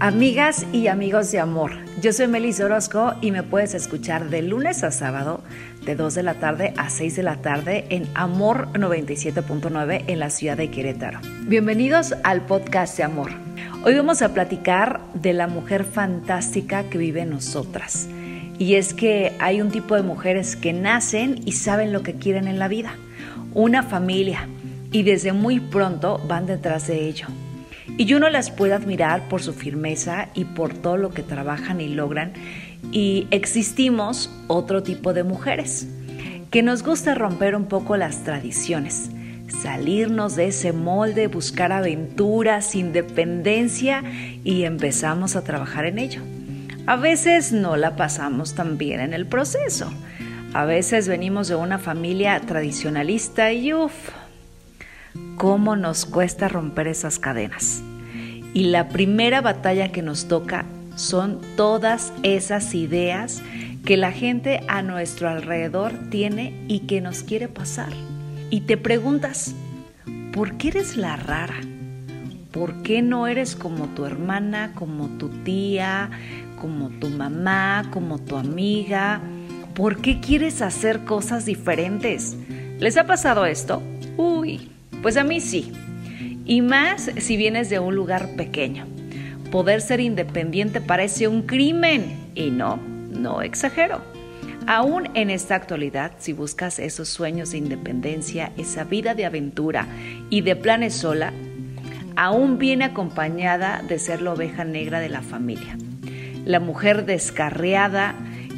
Amigas y amigos de amor, yo soy Melissa Orozco y me puedes escuchar de lunes a sábado de 2 de la tarde a 6 de la tarde en Amor 97.9 en la ciudad de Querétaro. Bienvenidos al podcast de Amor. Hoy vamos a platicar de la mujer fantástica que vive en nosotras. Y es que hay un tipo de mujeres que nacen y saben lo que quieren en la vida, una familia, y desde muy pronto van detrás de ello y uno las puede admirar por su firmeza y por todo lo que trabajan y logran. Y existimos otro tipo de mujeres, que nos gusta romper un poco las tradiciones, salirnos de ese molde, buscar aventuras, independencia y empezamos a trabajar en ello. A veces no la pasamos tan bien en el proceso. A veces venimos de una familia tradicionalista y uff, cómo nos cuesta romper esas cadenas. Y la primera batalla que nos toca son todas esas ideas que la gente a nuestro alrededor tiene y que nos quiere pasar. Y te preguntas, ¿por qué eres la rara? ¿Por qué no eres como tu hermana, como tu tía, como tu mamá, como tu amiga? ¿Por qué quieres hacer cosas diferentes? ¿Les ha pasado esto? Uy, pues a mí sí. Y más si vienes de un lugar pequeño. Poder ser independiente parece un crimen. Y no, no exagero. Aún en esta actualidad, si buscas esos sueños de independencia, esa vida de aventura y de planes sola, aún viene acompañada de ser la oveja negra de la familia. La mujer descarriada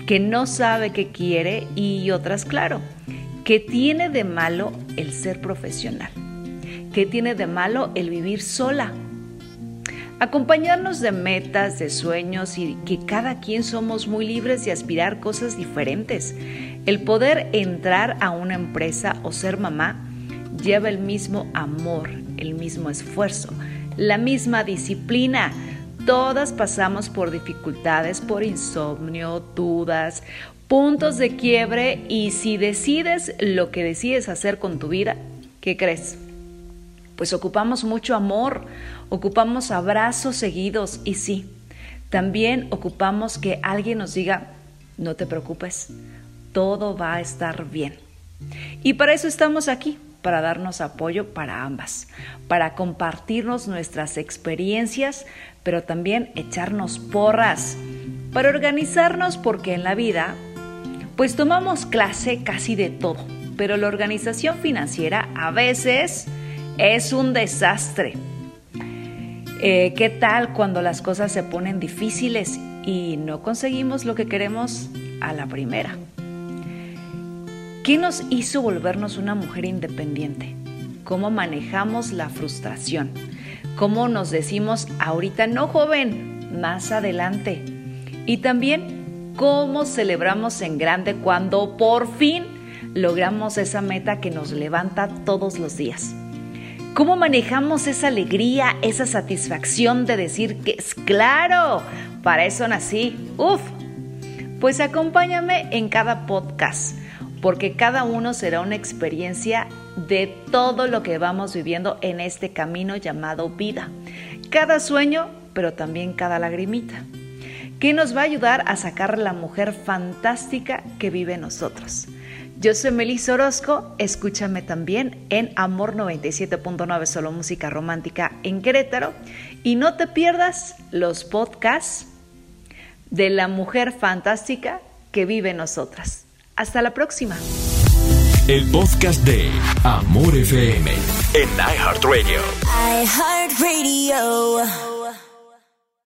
que no sabe qué quiere y otras, claro, que tiene de malo el ser profesional. ¿Qué tiene de malo el vivir sola? Acompañarnos de metas, de sueños y que cada quien somos muy libres de aspirar cosas diferentes. El poder entrar a una empresa o ser mamá lleva el mismo amor, el mismo esfuerzo, la misma disciplina. Todas pasamos por dificultades, por insomnio, dudas, puntos de quiebre y si decides lo que decides hacer con tu vida, ¿qué crees? Pues ocupamos mucho amor, ocupamos abrazos seguidos y sí, también ocupamos que alguien nos diga, no te preocupes, todo va a estar bien. Y para eso estamos aquí, para darnos apoyo para ambas, para compartirnos nuestras experiencias, pero también echarnos porras, para organizarnos porque en la vida, pues tomamos clase casi de todo, pero la organización financiera a veces es un desastre. Eh, ¿Qué tal cuando las cosas se ponen difíciles y no conseguimos lo que queremos a la primera? ¿Qué nos hizo volvernos una mujer independiente? ¿Cómo manejamos la frustración? ¿Cómo nos decimos ahorita no joven, más adelante? Y también cómo celebramos en grande cuando por fin logramos esa meta que nos levanta todos los días. ¿Cómo manejamos esa alegría, esa satisfacción de decir que es claro? Para eso nací. Uf. Pues acompáñame en cada podcast, porque cada uno será una experiencia de todo lo que vamos viviendo en este camino llamado vida. Cada sueño, pero también cada lagrimita, que nos va a ayudar a sacar la mujer fantástica que vive en nosotros. Yo soy Melissa Orozco, escúchame también en Amor 97.9 Solo Música Romántica en Querétaro y no te pierdas los podcasts de la mujer fantástica que vive en nosotras. Hasta la próxima. El podcast de Amor FM en iHeartRadio. iHeartRadio.